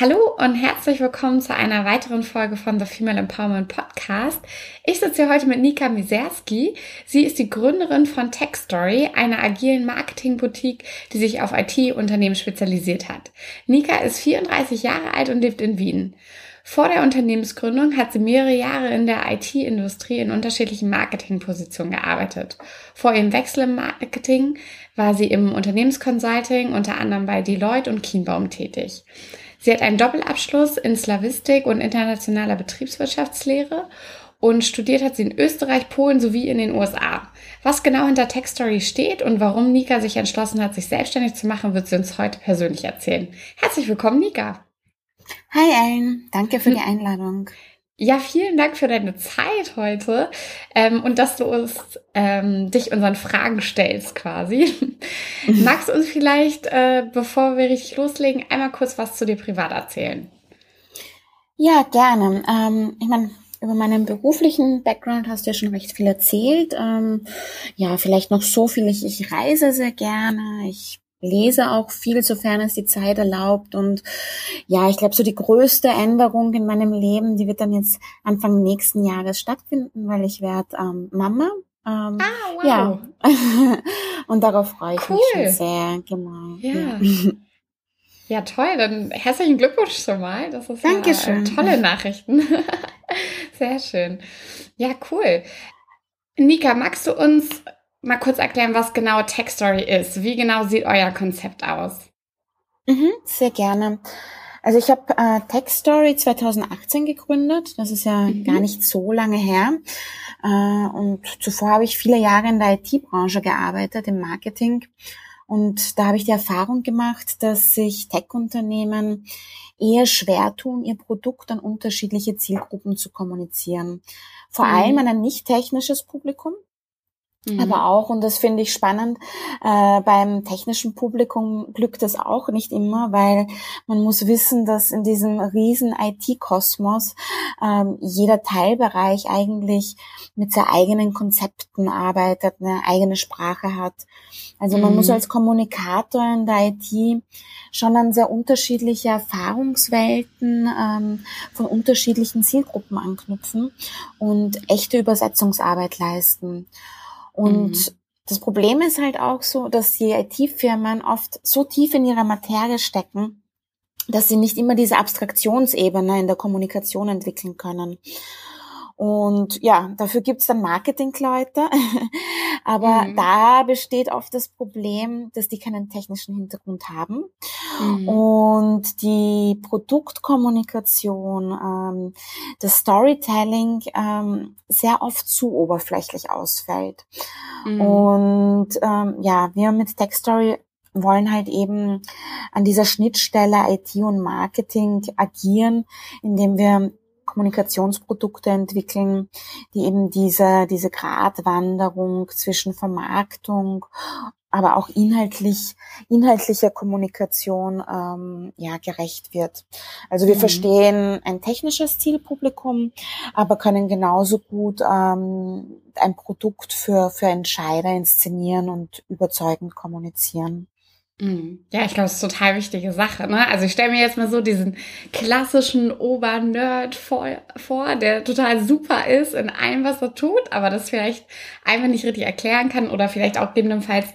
Hallo und herzlich willkommen zu einer weiteren Folge von The Female Empowerment Podcast. Ich sitze hier heute mit Nika Miserski. Sie ist die Gründerin von TechStory, einer agilen Marketingboutique, die sich auf IT-Unternehmen spezialisiert hat. Nika ist 34 Jahre alt und lebt in Wien. Vor der Unternehmensgründung hat sie mehrere Jahre in der IT-Industrie in unterschiedlichen Marketingpositionen gearbeitet. Vor ihrem Wechsel im Marketing war sie im Unternehmensconsulting unter anderem bei Deloitte und Kienbaum tätig. Sie hat einen Doppelabschluss in Slavistik und internationaler Betriebswirtschaftslehre und studiert hat sie in Österreich, Polen sowie in den USA. Was genau hinter TechStory steht und warum Nika sich entschlossen hat, sich selbstständig zu machen, wird sie uns heute persönlich erzählen. Herzlich willkommen, Nika. Hi Ellen, danke für die hm. Einladung. Ja, vielen Dank für deine Zeit heute ähm, und dass du uns ähm, dich unseren Fragen stellst quasi. Magst du uns vielleicht, äh, bevor wir richtig loslegen, einmal kurz was zu dir privat erzählen? Ja, gerne. Ähm, ich meine, über meinen beruflichen Background hast du ja schon recht viel erzählt. Ähm, ja, vielleicht noch so viel. Ich, ich reise sehr gerne. Ich lese auch viel, sofern es die Zeit erlaubt. Und ja, ich glaube, so die größte Änderung in meinem Leben, die wird dann jetzt Anfang nächsten Jahres stattfinden, weil ich werde ähm, Mama. Ähm, ah, wow. Ja. und darauf freue ich cool. mich schon sehr. Genau. Ja. ja. Ja, toll. Dann herzlichen Glückwunsch schon mal. Das ist Dankeschön. Ja, tolle Nachrichten. Sehr schön. Ja, cool. Nika, magst du uns mal kurz erklären, was genau TechStory ist? Wie genau sieht euer Konzept aus? Mhm, sehr gerne. Also ich habe äh, TechStory 2018 gegründet. Das ist ja mhm. gar nicht so lange her. Äh, und zuvor habe ich viele Jahre in der IT-Branche gearbeitet, im Marketing. Und da habe ich die Erfahrung gemacht, dass sich Tech-Unternehmen eher schwer tun, ihr Produkt an unterschiedliche Zielgruppen zu kommunizieren. Vor mhm. allem an ein nicht technisches Publikum, Mhm. Aber auch, und das finde ich spannend, äh, beim technischen Publikum glückt es auch nicht immer, weil man muss wissen, dass in diesem riesen IT-Kosmos ähm, jeder Teilbereich eigentlich mit sehr eigenen Konzepten arbeitet, eine eigene Sprache hat. Also man mhm. muss als Kommunikator in der IT schon an sehr unterschiedliche Erfahrungswelten ähm, von unterschiedlichen Zielgruppen anknüpfen und echte Übersetzungsarbeit leisten. Und mhm. das Problem ist halt auch so, dass die IT-Firmen oft so tief in ihrer Materie stecken, dass sie nicht immer diese Abstraktionsebene in der Kommunikation entwickeln können. Und ja, dafür gibt's dann Marketingleute. Aber mhm. da besteht oft das Problem, dass die keinen technischen Hintergrund haben mhm. und die Produktkommunikation, ähm, das Storytelling ähm, sehr oft zu oberflächlich ausfällt. Mhm. Und ähm, ja, wir mit TechStory wollen halt eben an dieser Schnittstelle IT und Marketing agieren, indem wir Kommunikationsprodukte entwickeln, die eben diese, diese Gratwanderung zwischen Vermarktung, aber auch inhaltlich, inhaltlicher Kommunikation ähm, ja, gerecht wird. Also wir mhm. verstehen ein technisches Zielpublikum, aber können genauso gut ähm, ein Produkt für, für Entscheider inszenieren und überzeugend kommunizieren. Mhm. Ja, ich glaube, es ist eine total wichtige Sache. Ne? Also ich stelle mir jetzt mal so diesen klassischen Obernerd vor, vor, der total super ist in allem, was er tut, aber das vielleicht einfach nicht richtig erklären kann oder vielleicht auch gegebenenfalls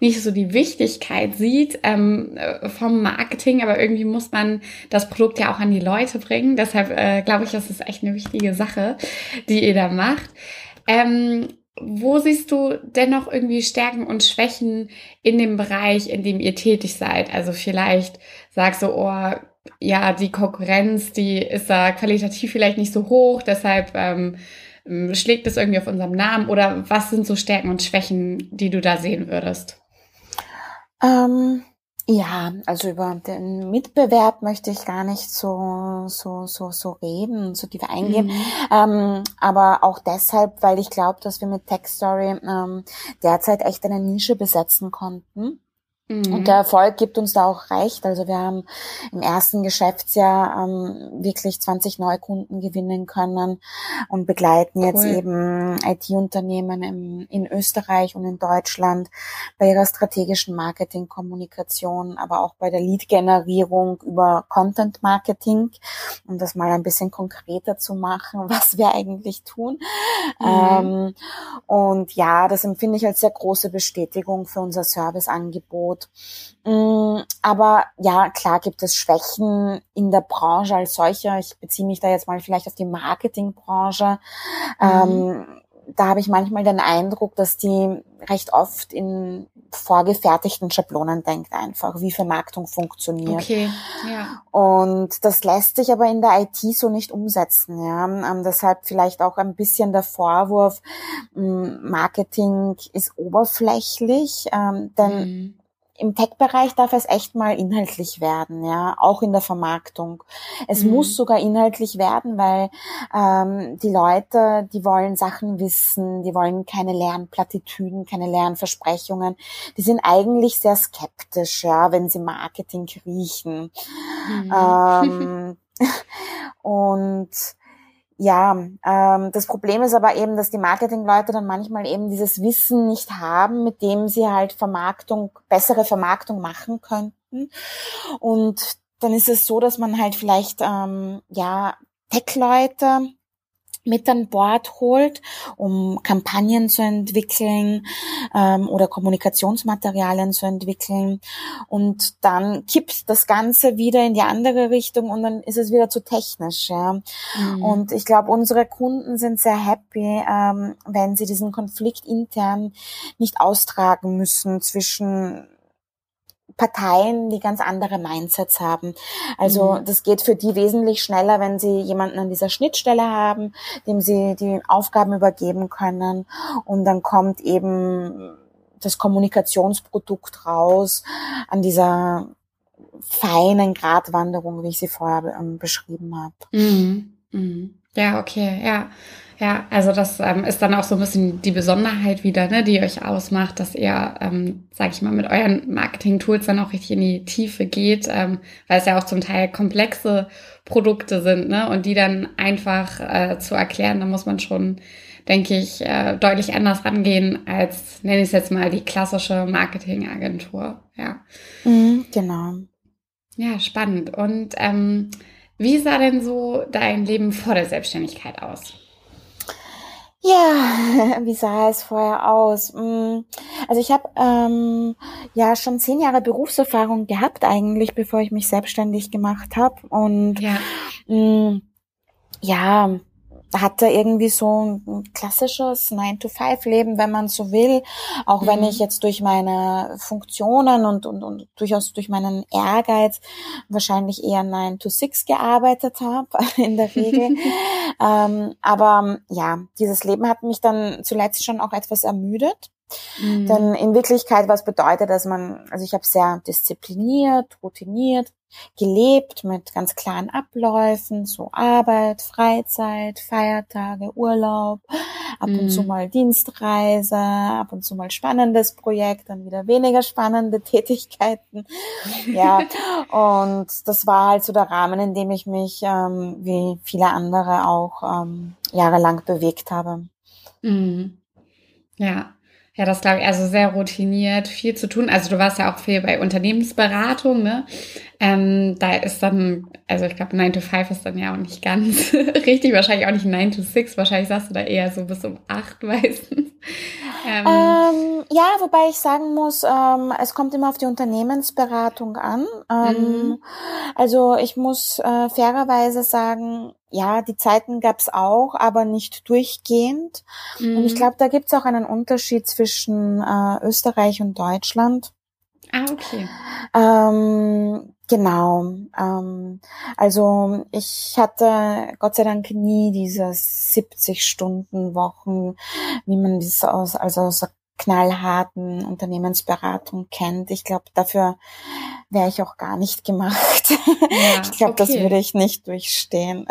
nicht so die Wichtigkeit sieht ähm, vom Marketing, aber irgendwie muss man das Produkt ja auch an die Leute bringen. Deshalb äh, glaube ich, das ist echt eine wichtige Sache, die ihr da macht. Ähm, wo siehst du dennoch irgendwie Stärken und Schwächen in dem Bereich, in dem ihr tätig seid? Also vielleicht sagst du, oh, ja, die Konkurrenz, die ist da qualitativ vielleicht nicht so hoch, deshalb ähm, schlägt es irgendwie auf unserem Namen. Oder was sind so Stärken und Schwächen, die du da sehen würdest? Ähm, ja, also über den Mitbewerb möchte ich gar nicht so so so so reden, so tief eingehen. Mhm. Ähm, aber auch deshalb, weil ich glaube, dass wir mit Tech Story ähm, derzeit echt eine Nische besetzen konnten. Mhm. Und der Erfolg gibt uns da auch recht. Also wir haben im ersten Geschäftsjahr ähm, wirklich 20 Neukunden gewinnen können und begleiten jetzt cool. eben IT-Unternehmen in Österreich und in Deutschland bei ihrer strategischen Marketingkommunikation, aber auch bei der Lead-Generierung über Content-Marketing, um das mal ein bisschen konkreter zu machen, was wir eigentlich tun. Mhm. Ähm, und ja, das empfinde ich als sehr große Bestätigung für unser Serviceangebot Angebot. Mm, aber ja, klar gibt es Schwächen in der Branche als solcher. Ich beziehe mich da jetzt mal vielleicht auf die Marketingbranche. Mhm. Ähm, da habe ich manchmal den Eindruck, dass die recht oft in vorgefertigten Schablonen denkt einfach, wie Vermarktung funktioniert. Okay, ja. Und das lässt sich aber in der IT so nicht umsetzen, ja. Ähm, deshalb vielleicht auch ein bisschen der Vorwurf, mm, Marketing ist oberflächlich, ähm, denn mhm im Tech-Bereich darf es echt mal inhaltlich werden, ja, auch in der Vermarktung. Es mhm. muss sogar inhaltlich werden, weil ähm, die Leute, die wollen Sachen wissen, die wollen keine leeren Plattitüden, keine leeren Versprechungen. Die sind eigentlich sehr skeptisch, ja, wenn sie Marketing riechen. Mhm. Ähm, und ja, ähm, das Problem ist aber eben, dass die Marketingleute dann manchmal eben dieses Wissen nicht haben, mit dem sie halt Vermarktung, bessere Vermarktung machen könnten. Und dann ist es so, dass man halt vielleicht ähm, ja Tech-Leute mit an Bord holt, um Kampagnen zu entwickeln ähm, oder Kommunikationsmaterialien zu entwickeln. Und dann kippt das Ganze wieder in die andere Richtung und dann ist es wieder zu technisch. Ja. Mhm. Und ich glaube, unsere Kunden sind sehr happy, ähm, wenn sie diesen Konflikt intern nicht austragen müssen zwischen Parteien, die ganz andere Mindsets haben. Also mhm. das geht für die wesentlich schneller, wenn sie jemanden an dieser Schnittstelle haben, dem sie die Aufgaben übergeben können und dann kommt eben das Kommunikationsprodukt raus an dieser feinen Gratwanderung, wie ich sie vorher ähm, beschrieben habe. Mhm. Mhm. Ja, okay, ja. Ja, also das ähm, ist dann auch so ein bisschen die Besonderheit wieder, ne, die euch ausmacht, dass ihr, ähm, sag ich mal, mit euren Marketing-Tools dann auch richtig in die Tiefe geht, ähm, weil es ja auch zum Teil komplexe Produkte sind, ne, und die dann einfach äh, zu erklären, da muss man schon, denke ich, äh, deutlich anders rangehen als, nenne ich es jetzt mal, die klassische Marketingagentur. Ja. Mhm, genau. Ja, spannend. Und ähm, wie sah denn so dein Leben vor der Selbstständigkeit aus? Ja, wie sah es vorher aus? Mm, also ich habe ähm, ja schon zehn Jahre Berufserfahrung gehabt eigentlich, bevor ich mich selbstständig gemacht habe. Und ja, mh, mm, ja hatte irgendwie so ein klassisches 9-to-5-Leben, wenn man so will. Auch mhm. wenn ich jetzt durch meine Funktionen und, und, und durchaus durch meinen Ehrgeiz wahrscheinlich eher 9-to-6 gearbeitet habe in der Regel. ähm, aber ja, dieses Leben hat mich dann zuletzt schon auch etwas ermüdet. Mhm. Denn in Wirklichkeit, was bedeutet, dass man, also ich habe sehr diszipliniert, routiniert gelebt mit ganz klaren Abläufen, so Arbeit, Freizeit, Feiertage, Urlaub, ab und zu mhm. mal Dienstreise, ab und zu mal spannendes Projekt, dann wieder weniger spannende Tätigkeiten. Ja, und das war halt so der Rahmen, in dem ich mich, ähm, wie viele andere auch, ähm, jahrelang bewegt habe. Mhm. Ja, ja, das glaube ich, also sehr routiniert, viel zu tun. Also du warst ja auch viel bei Unternehmensberatung, ne? Ähm, da ist dann, also ich glaube 9 to 5 ist dann ja auch nicht ganz richtig, wahrscheinlich auch nicht 9 to 6, wahrscheinlich sagst du da eher so bis um 8 meistens. Ähm, ähm, ja, wobei ich sagen muss, ähm, es kommt immer auf die Unternehmensberatung an. Ähm, mhm. Also ich muss äh, fairerweise sagen, ja, die Zeiten gab's auch, aber nicht durchgehend. Mhm. Und ich mhm. glaube, da gibt's auch einen Unterschied zwischen äh, Österreich und Deutschland. Ah, okay. Ähm, genau. Ähm, also ich hatte Gott sei Dank nie diese 70 Stunden Wochen, wie man das aus, also aus der knallharten Unternehmensberatung kennt. Ich glaube, dafür wäre ich auch gar nicht gemacht. Ja, ich glaube, okay. das würde ich nicht durchstehen.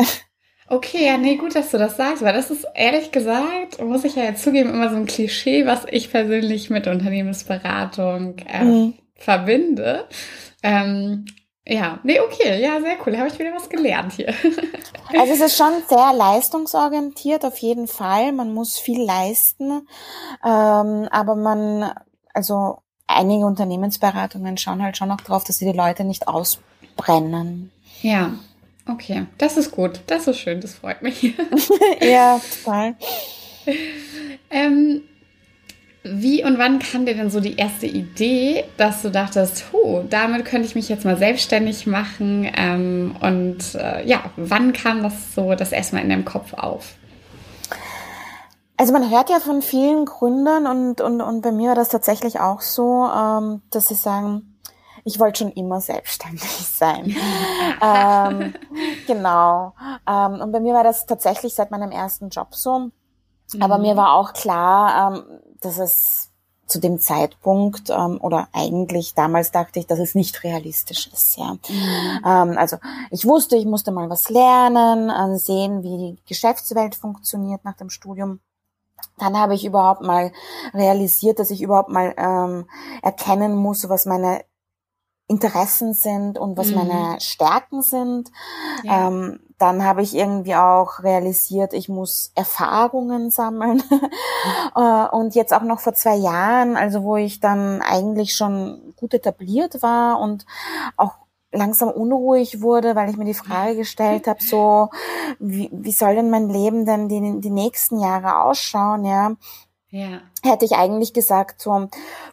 Okay, ja, nee, gut, dass du das sagst, weil das ist ehrlich gesagt, muss ich ja jetzt zugeben, immer so ein Klischee, was ich persönlich mit Unternehmensberatung äh, mhm. verbinde. Ähm, ja, nee, okay, ja, sehr cool. Habe ich wieder was gelernt hier. Also es ist schon sehr leistungsorientiert, auf jeden Fall. Man muss viel leisten, ähm, aber man, also einige Unternehmensberatungen schauen halt schon auch drauf, dass sie die Leute nicht ausbrennen. Ja, okay, das ist gut, das ist schön, das freut mich. ja, total. ähm, wie und wann kam dir denn so die erste Idee, dass du dachtest, oh, damit könnte ich mich jetzt mal selbstständig machen? Ähm, und äh, ja, wann kam das so das erstmal in deinem Kopf auf? Also man hört ja von vielen Gründern und, und, und bei mir war das tatsächlich auch so, ähm, dass sie sagen, ich wollte schon immer selbstständig sein. ähm, genau. Ähm, und bei mir war das tatsächlich seit meinem ersten Job so. Aber mhm. mir war auch klar, ähm, dass es zu dem Zeitpunkt ähm, oder eigentlich damals dachte ich, dass es nicht realistisch ist. Ja, mhm. ähm, also ich wusste, ich musste mal was lernen, äh, sehen, wie die Geschäftswelt funktioniert nach dem Studium. Dann habe ich überhaupt mal realisiert, dass ich überhaupt mal ähm, erkennen muss, was meine Interessen sind und was mhm. meine Stärken sind. Ja. Ähm, dann habe ich irgendwie auch realisiert, ich muss Erfahrungen sammeln. Äh, und jetzt auch noch vor zwei Jahren, also wo ich dann eigentlich schon gut etabliert war und auch langsam unruhig wurde, weil ich mir die Frage gestellt habe, so, wie, wie soll denn mein Leben denn die, die nächsten Jahre ausschauen, ja? Ja. Hätte ich eigentlich gesagt, so,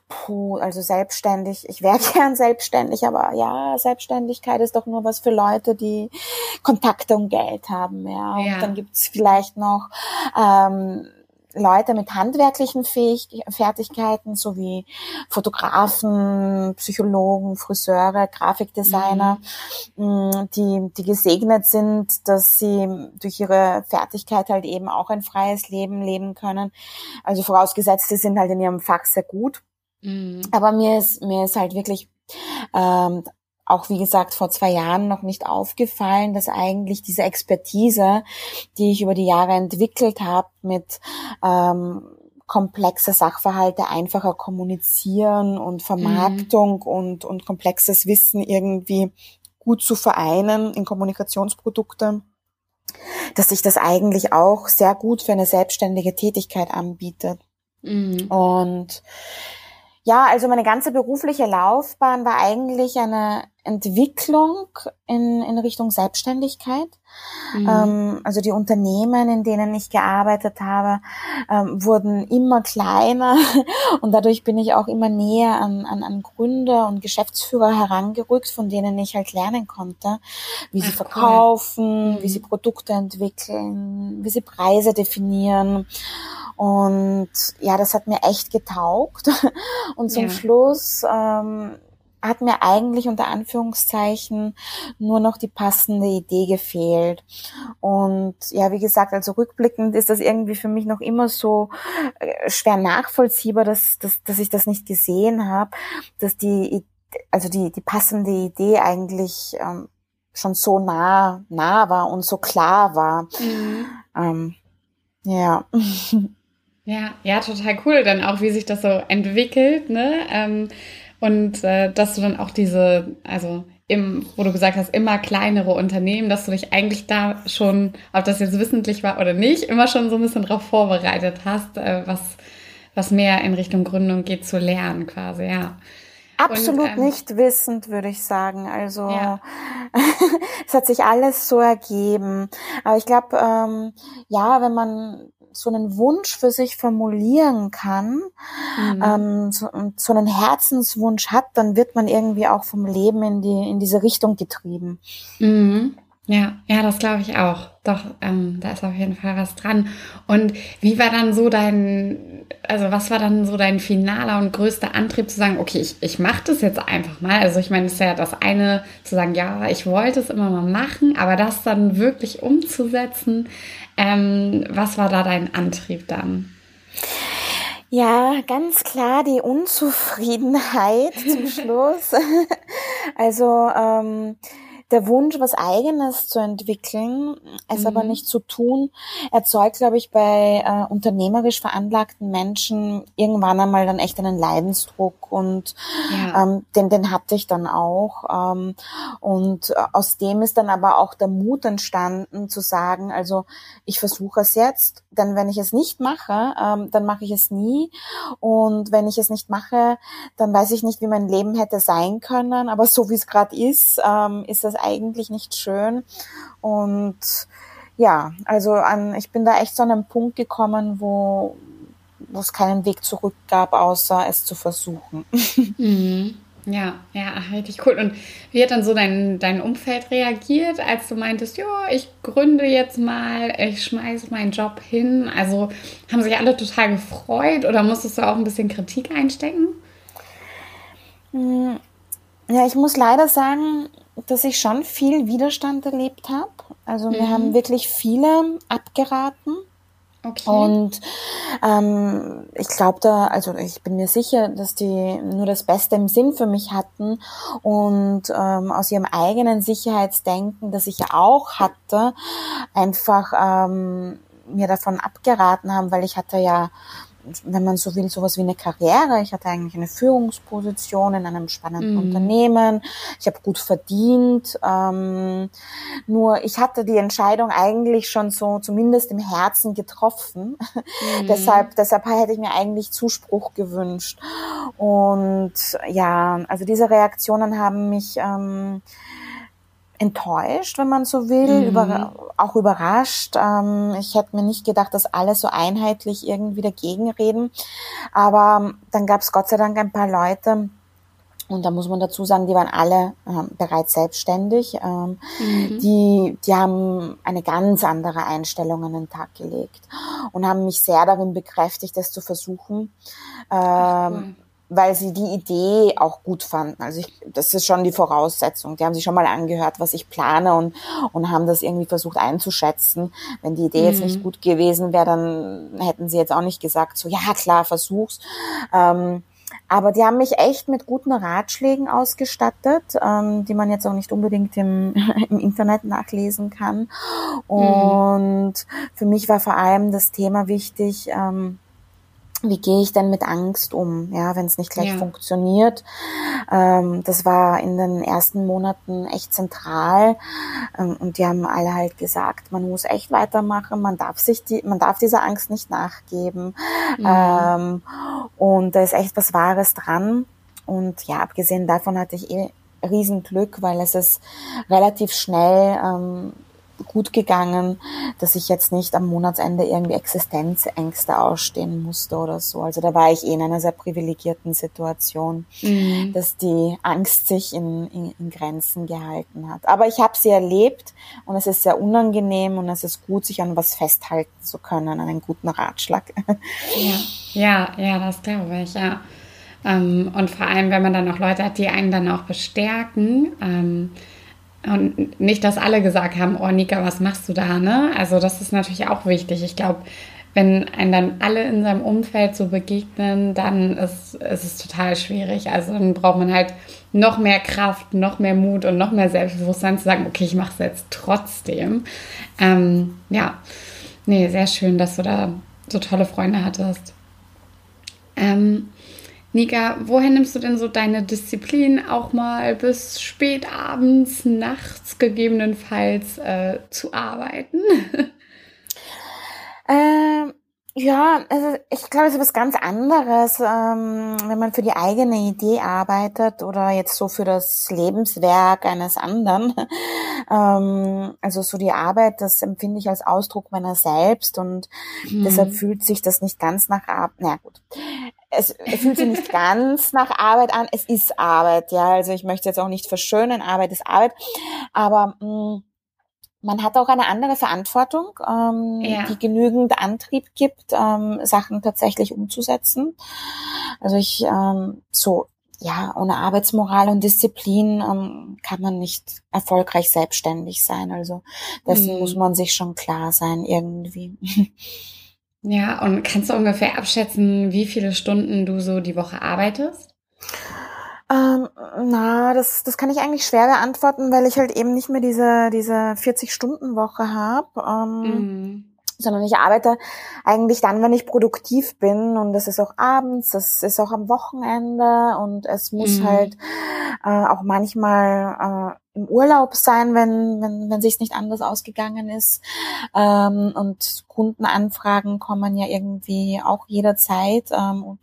puh, also selbstständig, ich wäre gern selbstständig, aber ja, Selbstständigkeit ist doch nur was für Leute, die Kontakte und Geld haben, ja. Und ja. dann gibt's vielleicht noch ähm, Leute mit handwerklichen Fähig Fertigkeiten, sowie Fotografen, Psychologen, Friseure, Grafikdesigner, mhm. die, die gesegnet sind, dass sie durch ihre Fertigkeit halt eben auch ein freies Leben leben können. Also vorausgesetzt, sie sind halt in ihrem Fach sehr gut. Mhm. Aber mir ist, mir ist halt wirklich ähm, auch wie gesagt vor zwei Jahren noch nicht aufgefallen, dass eigentlich diese Expertise, die ich über die Jahre entwickelt habe, mit ähm, komplexe Sachverhalte einfacher kommunizieren und Vermarktung mhm. und, und komplexes Wissen irgendwie gut zu vereinen in Kommunikationsprodukte, dass sich das eigentlich auch sehr gut für eine selbstständige Tätigkeit anbietet. Mhm. Und ja, also meine ganze berufliche Laufbahn war eigentlich eine Entwicklung in, in Richtung Selbstständigkeit. Mhm. Ähm, also die Unternehmen, in denen ich gearbeitet habe, ähm, wurden immer kleiner und dadurch bin ich auch immer näher an, an, an Gründer und Geschäftsführer herangerückt, von denen ich halt lernen konnte, wie sie Ach, verkaufen, cool. wie sie mhm. Produkte entwickeln, wie sie Preise definieren. Und ja, das hat mir echt getaugt. Und zum ja. Schluss ähm, hat mir eigentlich unter Anführungszeichen nur noch die passende Idee gefehlt. Und ja, wie gesagt, also rückblickend ist das irgendwie für mich noch immer so äh, schwer nachvollziehbar, dass, dass, dass ich das nicht gesehen habe, dass die, also die, die passende Idee eigentlich ähm, schon so nah, nah war und so klar war. Mhm. Ähm, ja. Ja, ja, total cool, dann auch, wie sich das so entwickelt, ne? Ähm, und äh, dass du dann auch diese, also im, wo du gesagt hast, immer kleinere Unternehmen, dass du dich eigentlich da schon, ob das jetzt wissentlich war oder nicht, immer schon so ein bisschen darauf vorbereitet hast, äh, was, was mehr in Richtung Gründung geht zu lernen, quasi, ja. Absolut und, ähm, nicht wissend, würde ich sagen. Also ja. es hat sich alles so ergeben. Aber ich glaube, ähm, ja, wenn man so einen Wunsch für sich formulieren kann, mhm. ähm, so, so einen Herzenswunsch hat, dann wird man irgendwie auch vom Leben in die in diese Richtung getrieben. Mhm. Ja, ja, das glaube ich auch. Doch, ähm, da ist auf jeden Fall was dran. Und wie war dann so dein, also was war dann so dein finaler und größter Antrieb zu sagen, okay, ich, ich mache das jetzt einfach mal. Also ich meine, es ist ja das eine zu sagen, ja, ich wollte es immer mal machen, aber das dann wirklich umzusetzen, ähm, was war da dein Antrieb dann? Ja, ganz klar die Unzufriedenheit zum Schluss. also ähm, der Wunsch, was Eigenes zu entwickeln, es mhm. aber nicht zu tun, erzeugt, glaube ich, bei äh, unternehmerisch veranlagten Menschen irgendwann einmal dann echt einen Leidensdruck und ja. ähm, den, den hatte ich dann auch. Ähm, und aus dem ist dann aber auch der Mut entstanden, zu sagen, also ich versuche es jetzt, denn wenn ich es nicht mache, ähm, dann mache ich es nie. Und wenn ich es nicht mache, dann weiß ich nicht, wie mein Leben hätte sein können. Aber so wie es gerade ist, ähm, ist es eigentlich nicht schön. Und ja, also an, ich bin da echt zu einem Punkt gekommen, wo, wo es keinen Weg zurück gab, außer es zu versuchen. Mhm. Ja, ja, richtig cool. Und wie hat dann so dein, dein Umfeld reagiert, als du meintest, ja, ich gründe jetzt mal, ich schmeiße meinen Job hin? Also haben sich alle total gefreut oder musstest du auch ein bisschen Kritik einstecken? Ja, ich muss leider sagen, dass ich schon viel Widerstand erlebt habe. Also mhm. mir haben wirklich viele abgeraten. Okay. Und ähm, ich glaube da, also ich bin mir sicher, dass die nur das Beste im Sinn für mich hatten und ähm, aus ihrem eigenen Sicherheitsdenken, das ich ja auch hatte, einfach ähm, mir davon abgeraten haben, weil ich hatte ja wenn man so will, sowas wie eine Karriere. Ich hatte eigentlich eine Führungsposition in einem spannenden mhm. Unternehmen. Ich habe gut verdient. Ähm, nur ich hatte die Entscheidung eigentlich schon so zumindest im Herzen getroffen. Mhm. deshalb, deshalb hätte ich mir eigentlich Zuspruch gewünscht. Und ja, also diese Reaktionen haben mich ähm, enttäuscht, wenn man so will, mhm. über, auch überrascht. Ähm, ich hätte mir nicht gedacht, dass alle so einheitlich irgendwie dagegen reden. Aber dann gab es Gott sei Dank ein paar Leute, und da muss man dazu sagen, die waren alle ähm, bereits selbstständig. Ähm, mhm. die, die haben eine ganz andere Einstellung an den Tag gelegt und haben mich sehr darin bekräftigt, das zu versuchen. Ähm, weil sie die Idee auch gut fanden. Also ich, das ist schon die Voraussetzung. Die haben sich schon mal angehört, was ich plane und, und haben das irgendwie versucht einzuschätzen. Wenn die Idee mhm. jetzt nicht gut gewesen wäre, dann hätten sie jetzt auch nicht gesagt, so ja klar, versuch's. Ähm, aber die haben mich echt mit guten Ratschlägen ausgestattet, ähm, die man jetzt auch nicht unbedingt im, im Internet nachlesen kann. Mhm. Und mhm. für mich war vor allem das Thema wichtig, ähm, wie gehe ich denn mit Angst um, ja, wenn es nicht gleich ja. funktioniert. Ähm, das war in den ersten Monaten echt zentral ähm, und die haben alle halt gesagt, man muss echt weitermachen, man darf sich die, man darf dieser Angst nicht nachgeben mhm. ähm, und da ist echt was Wahres dran und ja, abgesehen davon hatte ich eh Riesenglück, weil es ist relativ schnell ähm, gut gegangen, dass ich jetzt nicht am Monatsende irgendwie Existenzängste ausstehen musste oder so. Also da war ich eh in einer sehr privilegierten Situation, mhm. dass die Angst sich in, in, in Grenzen gehalten hat. Aber ich habe sie erlebt und es ist sehr unangenehm und es ist gut, sich an was festhalten zu können, an einen guten Ratschlag. Ja, ja, ja das glaube ich, ja. Ähm, und vor allem, wenn man dann auch Leute hat, die einen dann auch bestärken. Und nicht, dass alle gesagt haben, oh Nika, was machst du da, ne? Also das ist natürlich auch wichtig. Ich glaube, wenn einem dann alle in seinem Umfeld so begegnen, dann ist, ist es total schwierig. Also dann braucht man halt noch mehr Kraft, noch mehr Mut und noch mehr Selbstbewusstsein zu sagen, okay, ich mache es jetzt trotzdem. Ähm, ja, nee, sehr schön, dass du da so tolle Freunde hattest. Ähm, Nika, woher nimmst du denn so deine Disziplin auch mal bis spät abends, nachts gegebenenfalls äh, zu arbeiten? Ähm, ja, also ich glaube, es ist was ganz anderes, ähm, wenn man für die eigene Idee arbeitet oder jetzt so für das Lebenswerk eines anderen. ähm, also so die Arbeit, das empfinde ich als Ausdruck meiner selbst und mhm. deshalb fühlt sich das nicht ganz nach Arbeit. Na gut, es, fühlt sich nicht ganz nach Arbeit an. Es ist Arbeit, ja. Also ich möchte jetzt auch nicht verschönen. Arbeit ist Arbeit, aber mh, mm, man hat auch eine andere Verantwortung, ähm, ja. die genügend Antrieb gibt, ähm, Sachen tatsächlich umzusetzen. Also ich ähm, so ja ohne Arbeitsmoral und Disziplin ähm, kann man nicht erfolgreich selbstständig sein. Also dessen mhm. muss man sich schon klar sein irgendwie. Ja, und kannst du ungefähr abschätzen, wie viele Stunden du so die Woche arbeitest? Ähm, na, das, das kann ich eigentlich schwer beantworten, weil ich halt eben nicht mehr diese, diese 40-Stunden-Woche habe. Ähm, mm sondern ich arbeite eigentlich dann, wenn ich produktiv bin und das ist auch abends, das ist auch am Wochenende und es muss mhm. halt äh, auch manchmal äh, im Urlaub sein, wenn wenn wenn sich nicht anders ausgegangen ist ähm, und Kundenanfragen kommen ja irgendwie auch jederzeit ähm, und,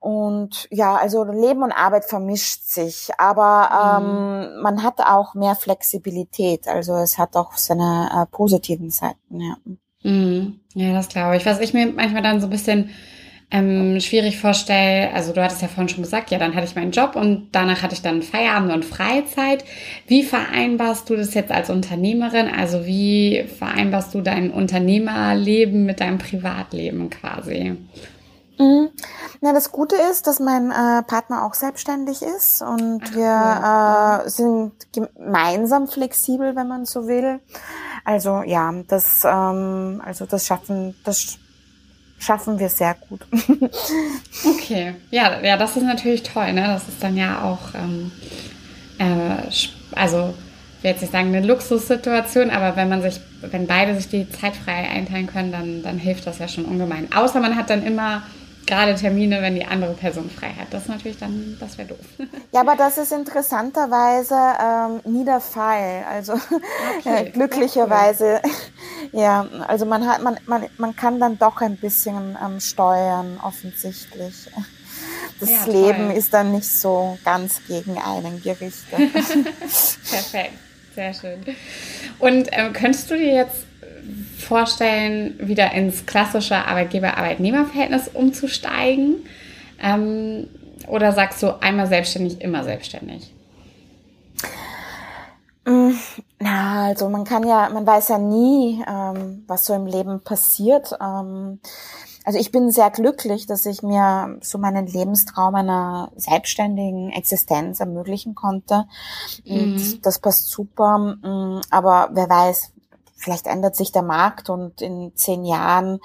und ja also Leben und Arbeit vermischt sich, aber mhm. ähm, man hat auch mehr Flexibilität, also es hat auch seine äh, positiven Seiten. Ja. Mhm. Ja, das glaube ich. Was ich mir manchmal dann so ein bisschen ähm, schwierig vorstelle, also du hattest ja vorhin schon gesagt, ja, dann hatte ich meinen Job und danach hatte ich dann Feierabend und Freizeit. Wie vereinbarst du das jetzt als Unternehmerin? Also wie vereinbarst du dein Unternehmerleben mit deinem Privatleben quasi? Mhm. Na, das Gute ist, dass mein äh, Partner auch selbstständig ist und Ach, wir cool. äh, sind gemeinsam flexibel, wenn man so will. Also ja, das, ähm, also das schaffen, das schaffen wir sehr gut. okay, ja, ja, das ist natürlich toll, ne? Das ist dann ja auch, ähm, äh, also ich will jetzt nicht sagen eine Luxussituation, aber wenn man sich, wenn beide sich die Zeit frei einteilen können, dann, dann hilft das ja schon ungemein. Außer man hat dann immer gerade Termine, wenn die andere Person frei hat. Das ist natürlich dann, das wäre doof. Ja, aber das ist interessanterweise ähm, nie der Fall. Also okay, äh, glücklicherweise, cool. ja, also man hat, man, man, man kann dann doch ein bisschen ähm, steuern, offensichtlich. Das ja, Leben ist dann nicht so ganz gegen einen gerichtet. Perfekt, sehr schön. Und ähm, könntest du dir jetzt vorstellen, wieder ins klassische Arbeitgeber-Arbeitnehmer-Verhältnis umzusteigen? Ähm, oder sagst du einmal selbstständig, immer selbstständig? Mm, na, also man kann ja, man weiß ja nie, ähm, was so im Leben passiert. Ähm, also ich bin sehr glücklich, dass ich mir so meinen Lebenstraum einer selbstständigen Existenz ermöglichen konnte. Und mhm. das passt super. Mm, aber wer weiß, vielleicht ändert sich der Markt und in zehn Jahren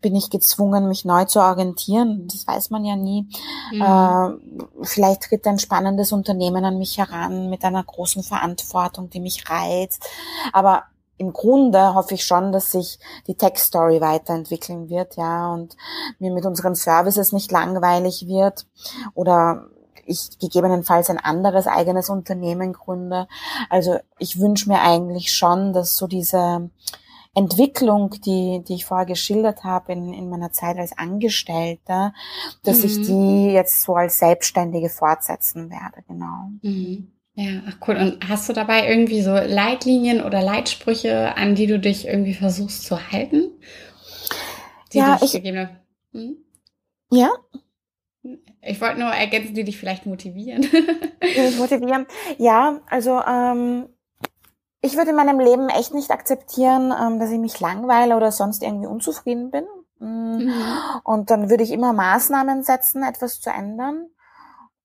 bin ich gezwungen, mich neu zu orientieren. Das weiß man ja nie. Mhm. Äh, vielleicht tritt ein spannendes Unternehmen an mich heran mit einer großen Verantwortung, die mich reizt. Aber im Grunde hoffe ich schon, dass sich die Tech-Story weiterentwickeln wird, ja, und mir mit unseren Services nicht langweilig wird oder ich gegebenenfalls ein anderes eigenes Unternehmen gründe. Also ich wünsche mir eigentlich schon, dass so diese Entwicklung, die, die ich vorher geschildert habe in, in meiner Zeit als Angestellter, dass mhm. ich die jetzt so als Selbstständige fortsetzen werde, genau. Mhm. Ja, ach cool. Und hast du dabei irgendwie so Leitlinien oder Leitsprüche, an die du dich irgendwie versuchst zu halten? Die ja, ich, hm? Ja, ich wollte nur ergänzen, die dich vielleicht motivieren. motivieren. Ja, also ähm, ich würde in meinem Leben echt nicht akzeptieren, ähm, dass ich mich langweile oder sonst irgendwie unzufrieden bin. Mm. Mhm. Und dann würde ich immer Maßnahmen setzen, etwas zu ändern.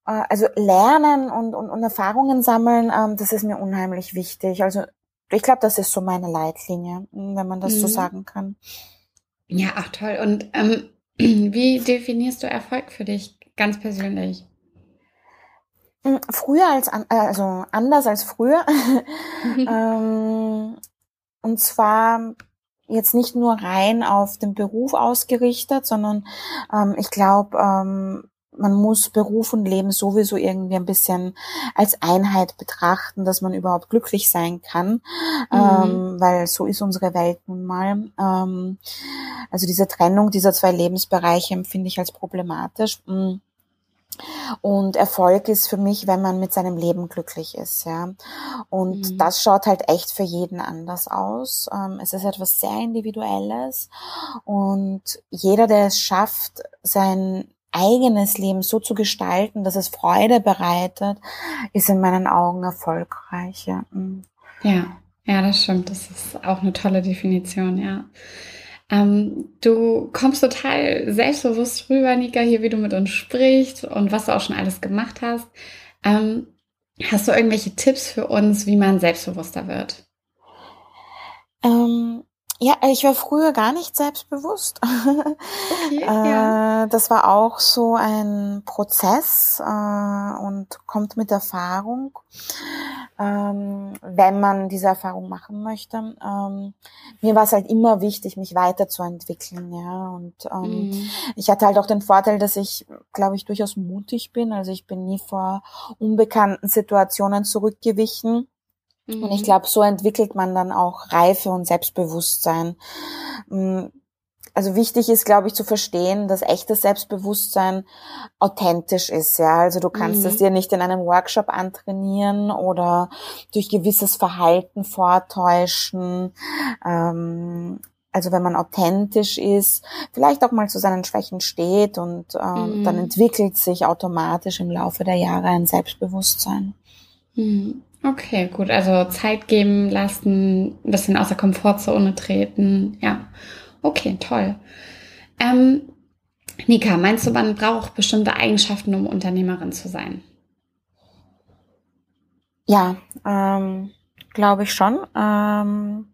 Äh, also lernen und, und, und Erfahrungen sammeln, ähm, das ist mir unheimlich wichtig. Also ich glaube, das ist so meine Leitlinie, wenn man das mhm. so sagen kann. Ja, ach toll. Und ähm, wie definierst du Erfolg für dich? Ganz persönlich. Hm, früher als, äh, also anders als früher. ähm, und zwar jetzt nicht nur rein auf den Beruf ausgerichtet, sondern ähm, ich glaube, ähm, man muss Beruf und Leben sowieso irgendwie ein bisschen als Einheit betrachten, dass man überhaupt glücklich sein kann, mhm. ähm, weil so ist unsere Welt nun mal. Ähm, also diese Trennung dieser zwei Lebensbereiche empfinde ich als problematisch. Mm. Und Erfolg ist für mich, wenn man mit seinem Leben glücklich ist, ja. Und mhm. das schaut halt echt für jeden anders aus. Ähm, es ist etwas sehr Individuelles. Und jeder, der es schafft, sein eigenes Leben so zu gestalten, dass es Freude bereitet, ist in meinen Augen erfolgreich. Ja, mm. ja, ja das stimmt. Das ist auch eine tolle Definition, ja. Ähm, du kommst total selbstbewusst rüber, Nika, hier, wie du mit uns sprichst und was du auch schon alles gemacht hast. Ähm, hast du irgendwelche Tipps für uns, wie man selbstbewusster wird? Ähm, Ja, ich war früher gar nicht selbstbewusst. Okay, ja. Äh, das war auch so ein Prozess äh, und kommt mit Erfahrung, ähm, wenn man diese Erfahrung machen möchte. Ähm, mir war es halt immer wichtig, mich weiterzuentwickeln, ja. Und ähm, mhm. ich hatte halt auch den Vorteil, dass ich, glaube ich, durchaus mutig bin. Also ich bin nie vor unbekannten Situationen zurückgewichen Mhm. Und ich mhm. glaube, so entwickelt man dann auch Reife und Selbstbewusstsein. Mm, also wichtig ist, glaube ich, zu verstehen, dass echtes Selbstbewusstsein authentisch ist. Ja, also du kannst mhm. es dir nicht in einem Workshop antrainieren oder durch gewisses Verhalten vortäuschen. Ähm, also wenn man authentisch ist, vielleicht auch mal zu seinen Schwächen steht und ähm, mhm. dann entwickelt sich automatisch im Laufe der Jahre ein Selbstbewusstsein. Mhm. Okay, gut. Also Zeit geben lassen, ein bisschen aus der Komfortzone treten. Ja. Okay, toll. Ähm, Nika, meinst du, man braucht bestimmte Eigenschaften, um Unternehmerin zu sein? Ja, ähm, glaube ich schon. Ähm,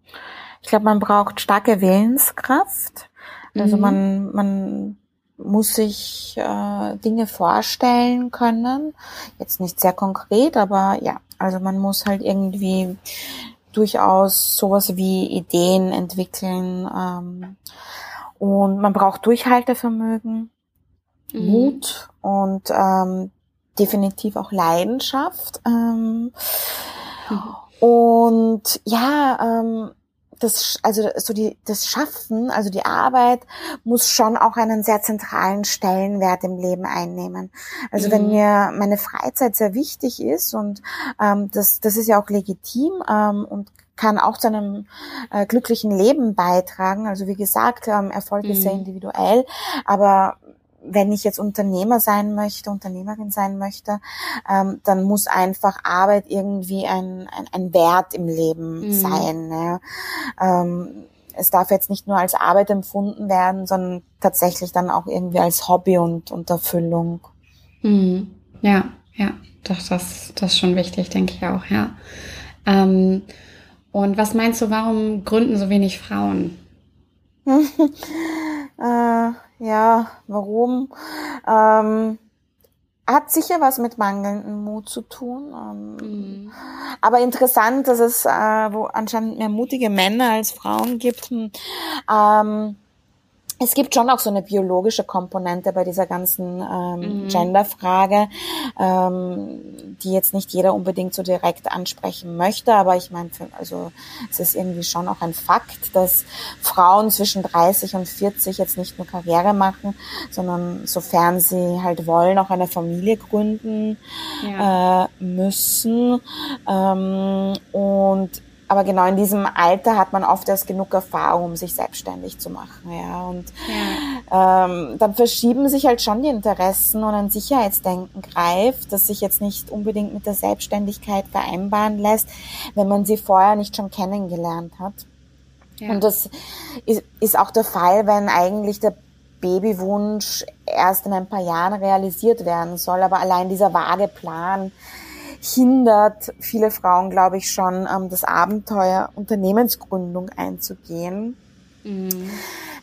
ich glaube, man braucht starke Willenskraft. Also mhm. man, man muss sich äh, Dinge vorstellen können. Jetzt nicht sehr konkret, aber ja, also man muss halt irgendwie durchaus sowas wie Ideen entwickeln ähm, und man braucht Durchhaltevermögen, mhm. Mut und ähm, definitiv auch Leidenschaft. Ähm, mhm. Und ja, ähm, das, also so die, das Schaffen, also die Arbeit muss schon auch einen sehr zentralen Stellenwert im Leben einnehmen. Also mhm. wenn mir meine Freizeit sehr wichtig ist und ähm, das, das ist ja auch legitim ähm, und kann auch zu einem äh, glücklichen Leben beitragen. Also wie gesagt, ähm, Erfolg mhm. ist sehr mhm. individuell, aber wenn ich jetzt Unternehmer sein möchte, Unternehmerin sein möchte, ähm, dann muss einfach Arbeit irgendwie ein, ein, ein Wert im Leben mhm. sein. Ne? Ähm, es darf jetzt nicht nur als Arbeit empfunden werden, sondern tatsächlich dann auch irgendwie als Hobby und, und Erfüllung. Mhm. Ja, ja, doch, das, das ist schon wichtig, denke ich auch, ja. Ähm, und was meinst du, warum gründen so wenig Frauen? äh, ja, warum? Ähm, hat sicher was mit mangelndem Mut zu tun. Ähm, mhm. Aber interessant, dass es äh, wo anscheinend mehr mutige Männer als Frauen gibt. Hm, ähm, es gibt schon auch so eine biologische Komponente bei dieser ganzen ähm, mhm. Genderfrage, ähm, die jetzt nicht jeder unbedingt so direkt ansprechen möchte, aber ich meine, also es ist irgendwie schon auch ein Fakt, dass Frauen zwischen 30 und 40 jetzt nicht nur Karriere machen, sondern sofern sie halt wollen, auch eine Familie gründen ja. äh, müssen. Ähm, und aber genau in diesem Alter hat man oft erst genug Erfahrung, um sich selbstständig zu machen. Ja. Und ja. Ähm, dann verschieben sich halt schon die Interessen und ein Sicherheitsdenken greift, das sich jetzt nicht unbedingt mit der Selbstständigkeit vereinbaren lässt, wenn man sie vorher nicht schon kennengelernt hat. Ja. Und das ist, ist auch der Fall, wenn eigentlich der Babywunsch erst in ein paar Jahren realisiert werden soll. Aber allein dieser vage Plan, hindert viele Frauen, glaube ich, schon, ähm, das Abenteuer Unternehmensgründung einzugehen. Mhm.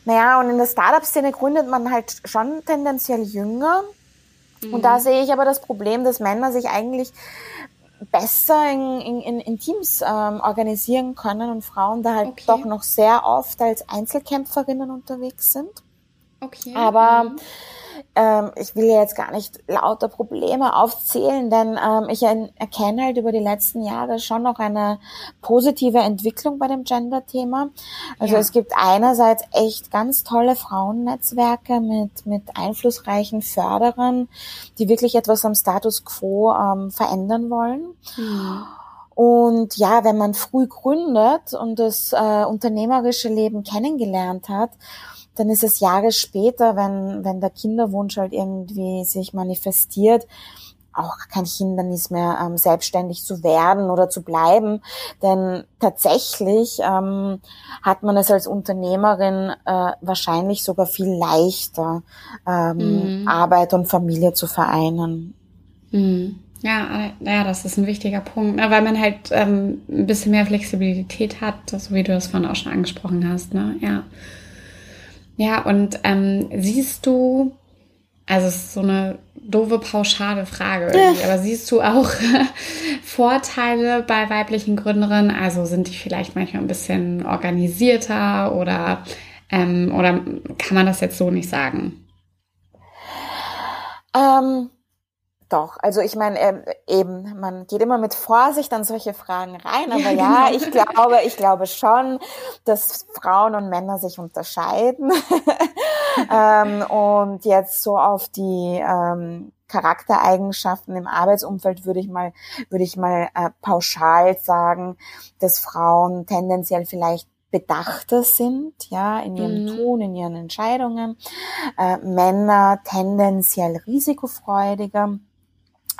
Naja, und in der Startup-Szene gründet man halt schon tendenziell jünger. Mhm. Und da sehe ich aber das Problem, dass Männer sich eigentlich besser in, in, in Teams ähm, organisieren können und Frauen da halt okay. doch noch sehr oft als Einzelkämpferinnen unterwegs sind. Okay. Aber mhm ähm, ich will jetzt gar nicht lauter Probleme aufzählen, denn ähm, ich erkenne halt über die letzten Jahre schon noch eine positive Entwicklung bei dem Gender-Thema. Also ja. es gibt einerseits echt ganz tolle Frauennetzwerke mit, mit einflussreichen Förderern, die wirklich etwas am Status quo ähm, verändern wollen. Mhm. Und ja, wenn man früh gründet und das äh, unternehmerische Leben kennengelernt hat dann ist es Jahre später, wenn, wenn der Kinderwunsch halt irgendwie sich manifestiert, auch kein Hindernis mehr, ähm, selbstständig zu werden oder zu bleiben. Denn tatsächlich ähm, hat man es als Unternehmerin äh, wahrscheinlich sogar viel leichter, ähm, mhm. Arbeit und Familie zu vereinen. Mhm. Ja, ja, das ist ein wichtiger Punkt, ne? weil man halt ähm, ein bisschen mehr Flexibilität hat, so wie du das vorhin auch schon angesprochen hast, ne? Ja. Ja, und ähm, siehst du, also es ist so eine doofe, pauschale Frage irgendwie, aber siehst du auch Vorteile bei weiblichen Gründerinnen? Also sind die vielleicht manchmal ein bisschen organisierter oder, ähm, oder kann man das jetzt so nicht sagen? Ähm, doch, also ich meine, ähm, eben, man geht immer mit Vorsicht an solche Fragen rein, aber ja, ich glaube, ich glaube schon, dass Frauen und Männer sich unterscheiden. ähm, und jetzt so auf die ähm, Charaktereigenschaften im Arbeitsumfeld würde ich mal, würde ich mal äh, pauschal sagen, dass Frauen tendenziell vielleicht bedachter sind, ja, in ihrem mhm. Tun, in ihren Entscheidungen, äh, Männer tendenziell risikofreudiger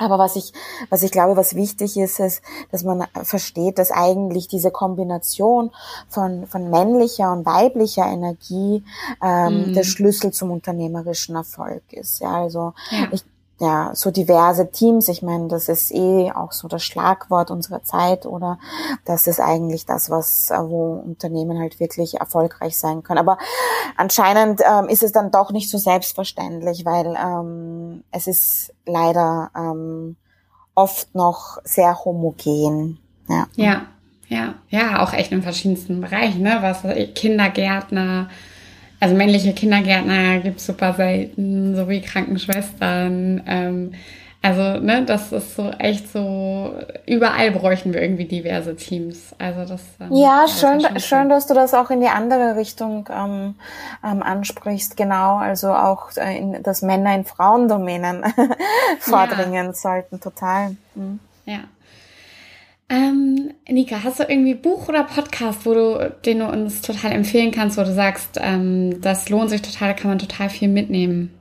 aber was ich, was ich glaube, was wichtig ist, ist, dass man versteht, dass eigentlich diese Kombination von, von männlicher und weiblicher Energie ähm, mhm. der Schlüssel zum unternehmerischen Erfolg ist. Ja, also ja. ich ja, so diverse Teams. Ich meine, das ist eh auch so das Schlagwort unserer Zeit oder das ist eigentlich das, was, äh, wo Unternehmen halt wirklich erfolgreich sein können. Aber anscheinend ähm, ist es dann doch nicht so selbstverständlich, weil ähm, es ist leider ähm, oft noch sehr homogen. Ja. ja, ja, ja, auch echt in verschiedensten Bereichen, ne? Was Kindergärtner, also männliche Kindergärtner gibt es super selten, sowie Krankenschwestern. Ähm, also, ne, das ist so echt so, überall bräuchten wir irgendwie diverse Teams. Also das. Ähm, ja, schön, schön, dass du das auch in die andere Richtung ähm, ähm, ansprichst. Genau, also auch, äh, in, dass Männer in Frauendomänen vordringen ja. sollten, total. Mhm. Ja. Ähm, Nika, hast du irgendwie Buch oder Podcast, wo du, den du uns total empfehlen kannst, wo du sagst, ähm, das lohnt sich total, da kann man total viel mitnehmen?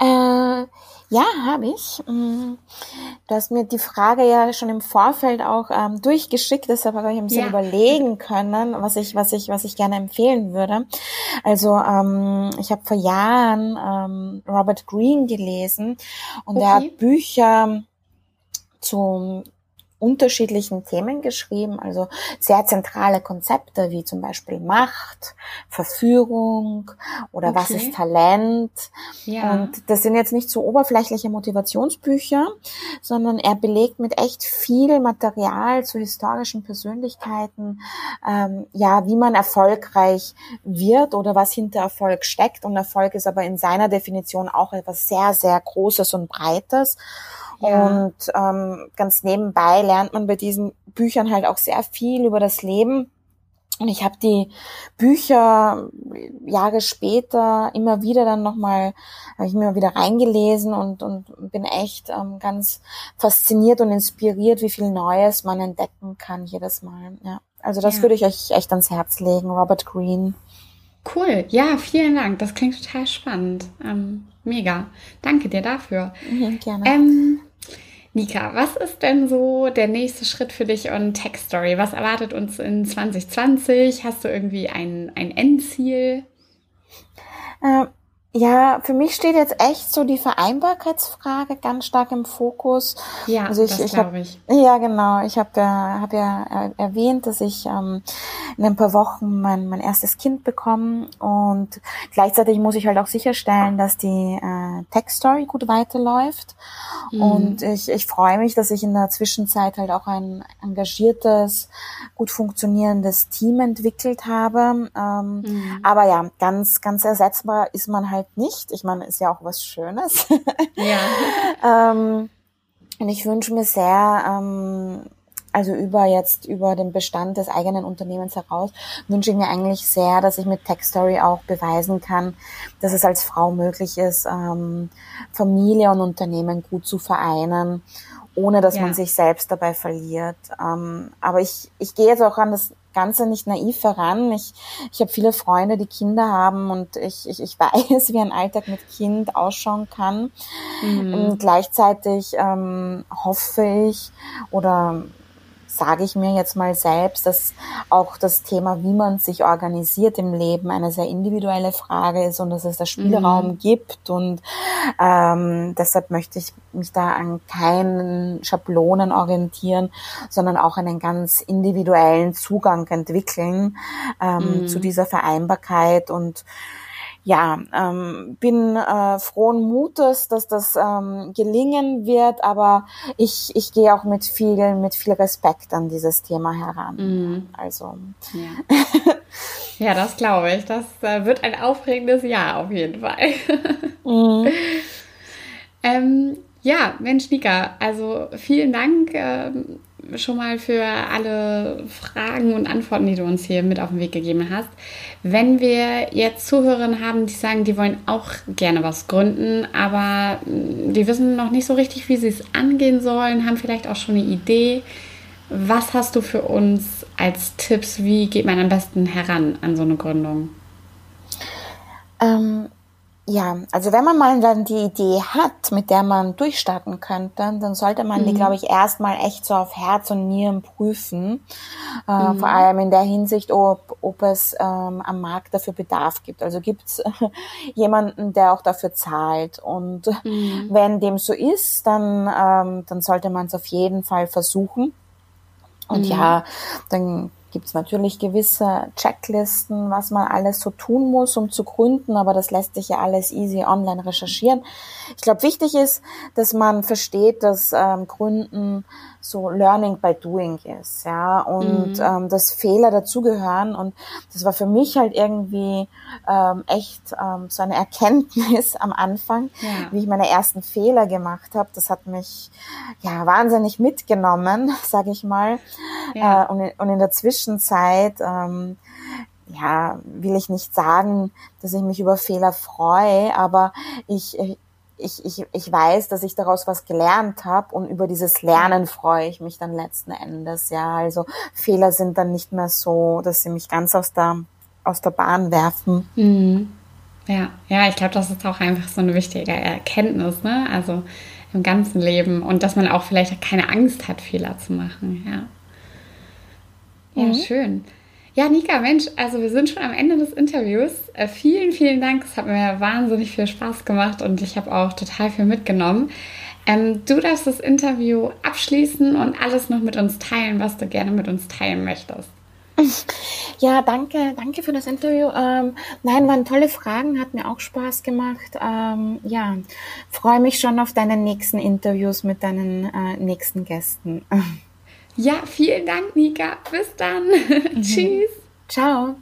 Äh, ja, habe ich. Mm, du hast mir die Frage ja schon im Vorfeld auch ähm, durchgeschickt, deshalb habe ich ein bisschen ja. überlegen können, was ich, was ich, was ich gerne empfehlen würde. Also ähm, ich habe vor Jahren ähm, Robert Greene gelesen und okay. er hat Bücher zum unterschiedlichen Themen geschrieben, also sehr zentrale Konzepte wie zum Beispiel Macht, Verführung oder okay. was ist Talent. Ja. Und das sind jetzt nicht so oberflächliche Motivationsbücher, sondern er belegt mit echt viel Material zu historischen Persönlichkeiten, ähm, ja, wie man erfolgreich wird oder was hinter Erfolg steckt. Und Erfolg ist aber in seiner Definition auch etwas sehr, sehr Großes und Breites. Ja. Und ähm, ganz nebenbei lernt man bei diesen Büchern halt auch sehr viel über das Leben. Und ich habe die Bücher Jahre später immer wieder dann nochmal, habe ich mir wieder reingelesen und, und bin echt ähm, ganz fasziniert und inspiriert, wie viel Neues man entdecken kann jedes Mal. Ja. Also das ja. würde ich euch echt ans Herz legen, Robert Greene. Cool, ja, vielen Dank. Das klingt total spannend. Ähm, mega. Danke dir dafür. Mhm, gerne. Ähm, Nika, was ist denn so der nächste Schritt für dich und Tech Story? Was erwartet uns in 2020? Hast du irgendwie ein, ein Endziel? Äh, ja, für mich steht jetzt echt so die Vereinbarkeitsfrage ganz stark im Fokus. Ja, also ich, das glaube ich. Ja, genau. Ich habe ja, hab ja erwähnt, dass ich ähm, in ein paar Wochen mein, mein erstes Kind bekomme und gleichzeitig muss ich halt auch sicherstellen, dass die äh, Tech-Story gut weiterläuft. Mhm. Und ich, ich freue mich, dass ich in der Zwischenzeit halt auch ein engagiertes, gut funktionierendes Team entwickelt habe. Ähm, mhm. Aber ja, ganz, ganz ersetzbar ist man halt halt nicht. Ich meine, ist ja auch was Schönes. Ja. ähm, und ich wünsche mir sehr, ähm, also über jetzt, über den Bestand des eigenen Unternehmens heraus, wünsche ich mir eigentlich sehr, dass ich mit Techstory auch beweisen kann, dass es als Frau möglich ist, ähm, Familie und Unternehmen gut zu vereinen, ohne dass ja. man sich selbst dabei verliert. Ähm, aber ich, ich gehe jetzt auch an das Ganze nicht naiv heran. Ich, ich habe viele Freunde, die Kinder haben und ich, ich, ich weiß, wie ein Alltag mit Kind ausschauen kann. Mhm. Und gleichzeitig ähm, hoffe ich oder sage ich mir jetzt mal selbst, dass auch das Thema, wie man sich organisiert im Leben, eine sehr individuelle Frage ist und dass es da Spielraum mhm. gibt. Und ähm, deshalb möchte ich mich da an keinen Schablonen orientieren, sondern auch einen ganz individuellen Zugang entwickeln ähm, mhm. zu dieser Vereinbarkeit und ja, ähm, bin äh, frohen Mutes, dass das ähm, gelingen wird, aber ich, ich gehe auch mit viel, mit viel Respekt an dieses Thema heran. Mhm. Also. Ja. ja, das glaube ich. Das äh, wird ein aufregendes Jahr auf jeden Fall. mhm. ähm, ja, Mensch, Nika, also vielen Dank. Ähm, schon mal für alle Fragen und Antworten, die du uns hier mit auf den Weg gegeben hast. Wenn wir jetzt Zuhörerinnen haben, die sagen, die wollen auch gerne was gründen, aber mm, die wissen noch nicht so richtig, wie sie es angehen sollen, haben vielleicht auch schon eine Idee. Was hast du für uns als Tipps? Wie geht man am besten heran an so eine Gründung? Ähm, ja, also wenn man mal dann die Idee hat, mit der man durchstarten könnte, dann sollte man mhm. die, glaube ich, erstmal echt so auf Herz und Nieren prüfen. Äh, mhm. Vor allem in der Hinsicht, ob, ob es ähm, am Markt dafür Bedarf gibt. Also gibt es jemanden, der auch dafür zahlt. Und mhm. wenn dem so ist, dann, ähm, dann sollte man es auf jeden Fall versuchen. Und mhm. ja, dann gibt es natürlich gewisse Checklisten, was man alles so tun muss, um zu gründen, aber das lässt sich ja alles easy online recherchieren. Ich glaube, wichtig ist, dass man versteht, dass ähm, Gründen so Learning by Doing ist, ja, und mhm. ähm, dass Fehler dazugehören und das war für mich halt irgendwie ähm, echt ähm, so eine Erkenntnis am Anfang, ja. wie ich meine ersten Fehler gemacht habe. Das hat mich ja wahnsinnig mitgenommen, sage ich mal, ja. äh, und, in, und in der Zwischenzeit ähm, ja, will ich nicht sagen, dass ich mich über Fehler freue, aber ich, ich, ich, ich weiß, dass ich daraus was gelernt habe und über dieses Lernen freue ich mich dann letzten Endes. Ja, also Fehler sind dann nicht mehr so, dass sie mich ganz aus der, aus der Bahn werfen. Mhm. Ja, ja, ich glaube, das ist auch einfach so eine wichtige Erkenntnis, ne? Also im ganzen Leben und dass man auch vielleicht keine Angst hat, Fehler zu machen. Ja, ja, mhm. schön. Ja, Nika, Mensch, also wir sind schon am Ende des Interviews. Äh, vielen, vielen Dank. Es hat mir wahnsinnig viel Spaß gemacht und ich habe auch total viel mitgenommen. Ähm, du darfst das Interview abschließen und alles noch mit uns teilen, was du gerne mit uns teilen möchtest. Ja, danke, danke für das Interview. Ähm, nein, waren tolle Fragen, hat mir auch Spaß gemacht. Ähm, ja, freue mich schon auf deine nächsten Interviews mit deinen äh, nächsten Gästen. Ja, vielen Dank, Nika. Bis dann. Tschüss. Ciao.